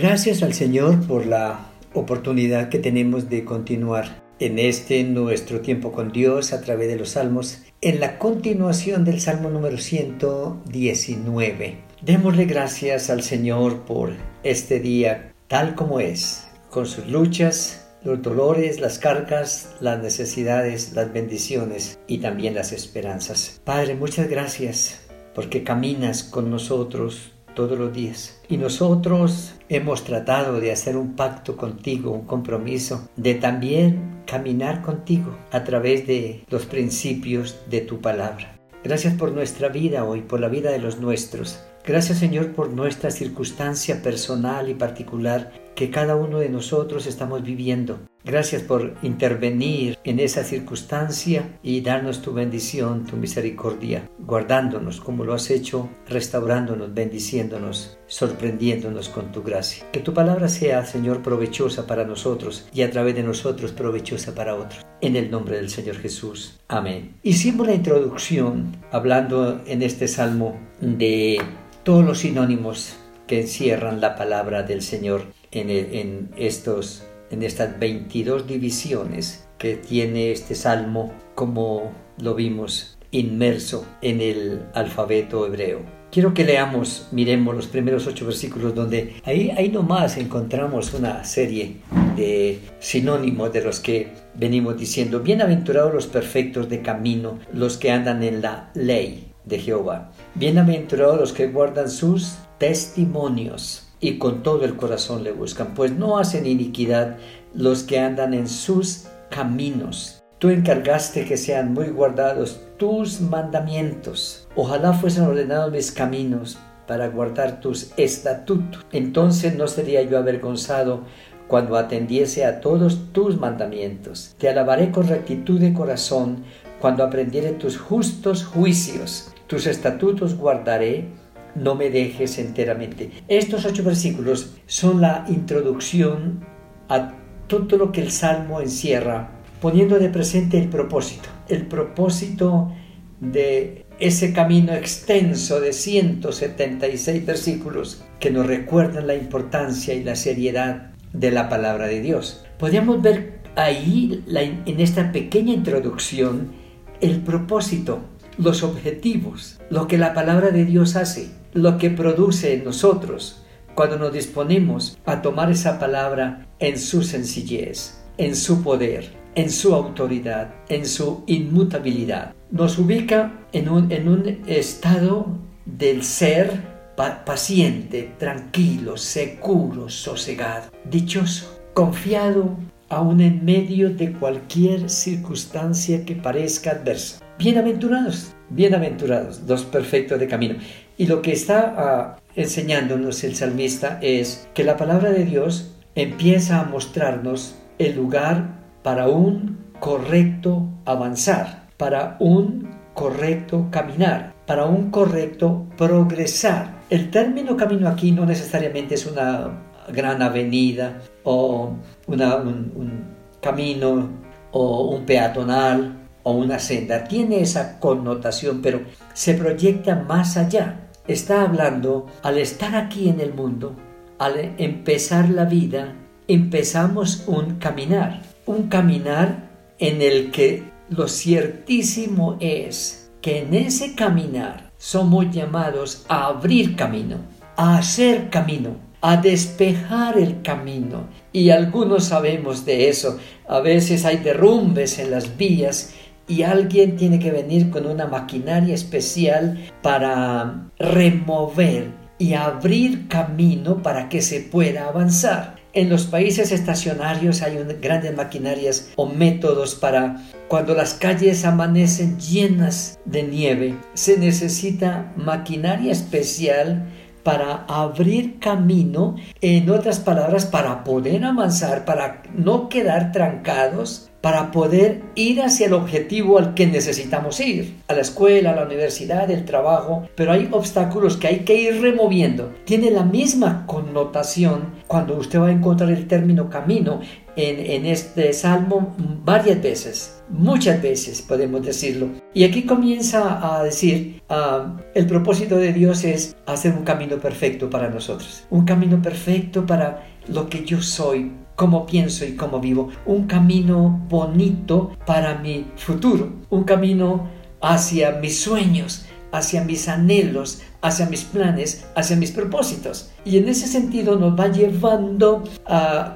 Gracias al Señor por la oportunidad que tenemos de continuar en este nuestro tiempo con Dios a través de los salmos, en la continuación del Salmo número 119. Démosle gracias al Señor por este día tal como es, con sus luchas, los dolores, las cargas, las necesidades, las bendiciones y también las esperanzas. Padre, muchas gracias porque caminas con nosotros todos los días. Y nosotros hemos tratado de hacer un pacto contigo, un compromiso, de también caminar contigo a través de los principios de tu palabra. Gracias por nuestra vida hoy, por la vida de los nuestros. Gracias Señor por nuestra circunstancia personal y particular que cada uno de nosotros estamos viviendo. Gracias por intervenir en esa circunstancia y darnos tu bendición, tu misericordia, guardándonos como lo has hecho, restaurándonos, bendiciéndonos, sorprendiéndonos con tu gracia. Que tu palabra sea, Señor, provechosa para nosotros y a través de nosotros provechosa para otros. En el nombre del Señor Jesús. Amén. Hicimos la introducción hablando en este salmo de todos los sinónimos que encierran la palabra del Señor en, estos, en estas 22 divisiones que tiene este salmo, como lo vimos inmerso en el alfabeto hebreo. Quiero que leamos, miremos los primeros ocho versículos donde ahí, ahí nomás encontramos una serie de sinónimos de los que venimos diciendo. Bienaventurados los perfectos de camino, los que andan en la ley de Jehová. Bienaventurados los que guardan sus testimonios y con todo el corazón le buscan, pues no hacen iniquidad los que andan en sus caminos. Tú encargaste que sean muy guardados tus mandamientos. Ojalá fuesen ordenados mis caminos para guardar tus estatutos. Entonces no sería yo avergonzado cuando atendiese a todos tus mandamientos. Te alabaré con rectitud de corazón cuando aprendiere tus justos juicios. Tus estatutos guardaré no me dejes enteramente. Estos ocho versículos son la introducción a todo lo que el Salmo encierra, poniendo de presente el propósito, el propósito de ese camino extenso de 176 versículos que nos recuerdan la importancia y la seriedad de la palabra de Dios. Podríamos ver ahí, en esta pequeña introducción, el propósito, los objetivos, lo que la palabra de Dios hace lo que produce en nosotros cuando nos disponemos a tomar esa palabra en su sencillez, en su poder, en su autoridad, en su inmutabilidad. Nos ubica en un, estado del ser paciente, tranquilo, seguro, sosegado, dichoso, confiado aún en medio de cualquier circunstancia que parezca adversa. Bienaventurados, bienaventurados, los perfectos de camino. Y lo que está ah, enseñándonos el salmista es que la palabra de Dios empieza a mostrarnos el lugar para un correcto avanzar, para un correcto caminar, para un correcto progresar. El término camino aquí no necesariamente es una gran avenida o un camino o un peatonal o una senda. Tiene esa connotación, pero se proyecta más allá está hablando al estar aquí en el mundo, al empezar la vida, empezamos un caminar, un caminar en el que lo ciertísimo es que en ese caminar somos llamados a abrir camino, a hacer camino, a despejar el camino. Y algunos sabemos de eso. A veces hay derrumbes en las vías y alguien tiene que venir con una maquinaria especial para remover y abrir camino para que se pueda avanzar. En los países estacionarios hay grandes maquinarias o métodos para cuando las calles amanecen llenas de nieve. Se necesita maquinaria especial para abrir camino, en otras palabras, para poder avanzar, para no quedar trancados para poder ir hacia el objetivo al que necesitamos ir, a la escuela, a la universidad, el trabajo, pero hay obstáculos que hay que ir removiendo. Tiene la misma connotación cuando usted va a encontrar el término camino en, este salmo varias veces, muchas veces podemos decirlo. Y aquí comienza a decir, ah, el propósito de Dios es hacer un camino perfecto para nosotros, un camino perfecto para lo que yo soy, cómo pienso y cómo vivo, un camino bonito para mi futuro, un camino hacia mis sueños, hacia mis anhelos, hacia mis planes, hacia mis propósitos. Y en ese sentido nos va llevando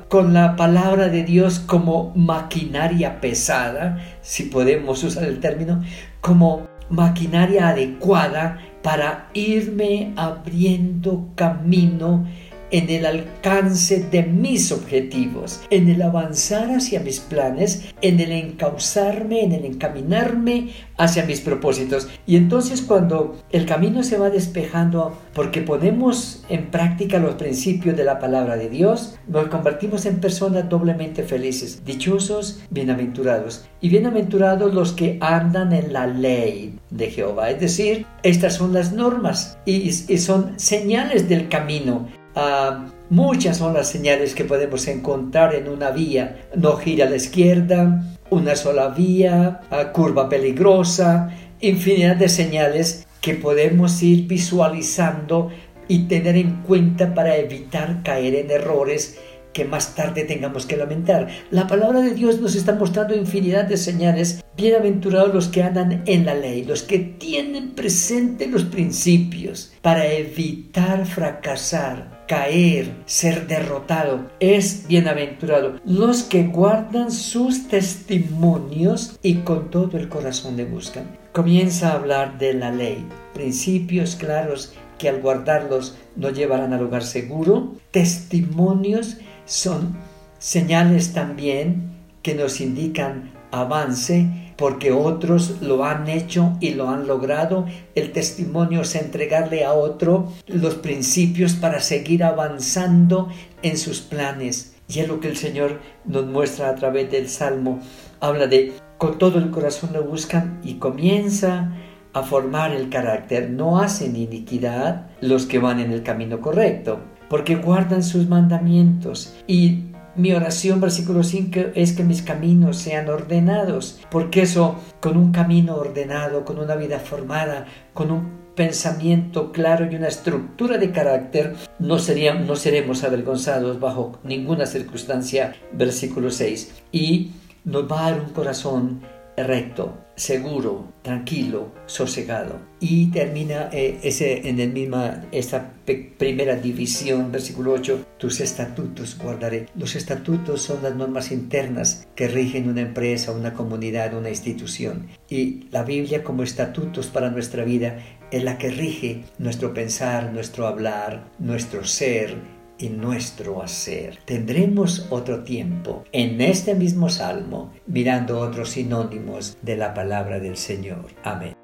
con la palabra de Dios como maquinaria pesada, si podemos usar el término, como maquinaria adecuada para irme abriendo camino en el alcance de mis objetivos, en el avanzar hacia mis planes, en el encauzarme, en el encaminarme hacia mis propósitos. Y entonces cuando el camino se va despejando porque ponemos en práctica los principios de la palabra de Dios, nos convertimos en personas doblemente felices, dichosos, bienaventurados. Y bienaventurados los que andan en la ley de Jehová. Es decir, estas son las normas y, y son señales del camino Ah, muchas son las señales que podemos encontrar en una vía. No gira a la izquierda, una sola vía, ah, curva peligrosa, infinidad de señales que podemos ir visualizando y tener en cuenta para evitar caer en errores que más tarde tengamos que lamentar. La palabra de Dios nos está mostrando infinidad de señales. Bienaventurados los que andan en la ley, los que tienen presente los principios para evitar fracasar, caer, ser derrotado. Es bienaventurado los que guardan sus testimonios y con todo el corazón le buscan. Comienza a hablar de la ley, principios claros que al guardarlos nos llevarán al lugar seguro, testimonios son señales también que nos indican avance porque otros lo han hecho y lo han logrado. El testimonio es entregarle a otro los principios para seguir avanzando en sus planes. Y es lo que el Señor nos muestra a través del Salmo. Habla de con todo el corazón lo buscan y comienza a formar el carácter. No hacen iniquidad los que van en el camino correcto porque guardan sus mandamientos. Y mi oración, versículo 5, es que mis caminos sean ordenados, porque eso, con un camino ordenado, con una vida formada, con un pensamiento claro y una estructura de carácter, no, seremos avergonzados bajo ninguna circunstancia, versículo 6. Y nos va a dar un corazón recto, seguro, tranquilo, sosegado. Y termina eh, ese, en el misma, esta primera división, versículo 8, tus estatutos guardaré. Los estatutos son las normas internas que rigen una empresa, una comunidad, una institución. Y la Biblia como estatutos para nuestra vida es la que rige nuestro pensar, nuestro hablar, nuestro ser, en nuestro hacer. Tendremos otro tiempo en este mismo salmo mirando otros sinónimos de la palabra del Señor. Amén.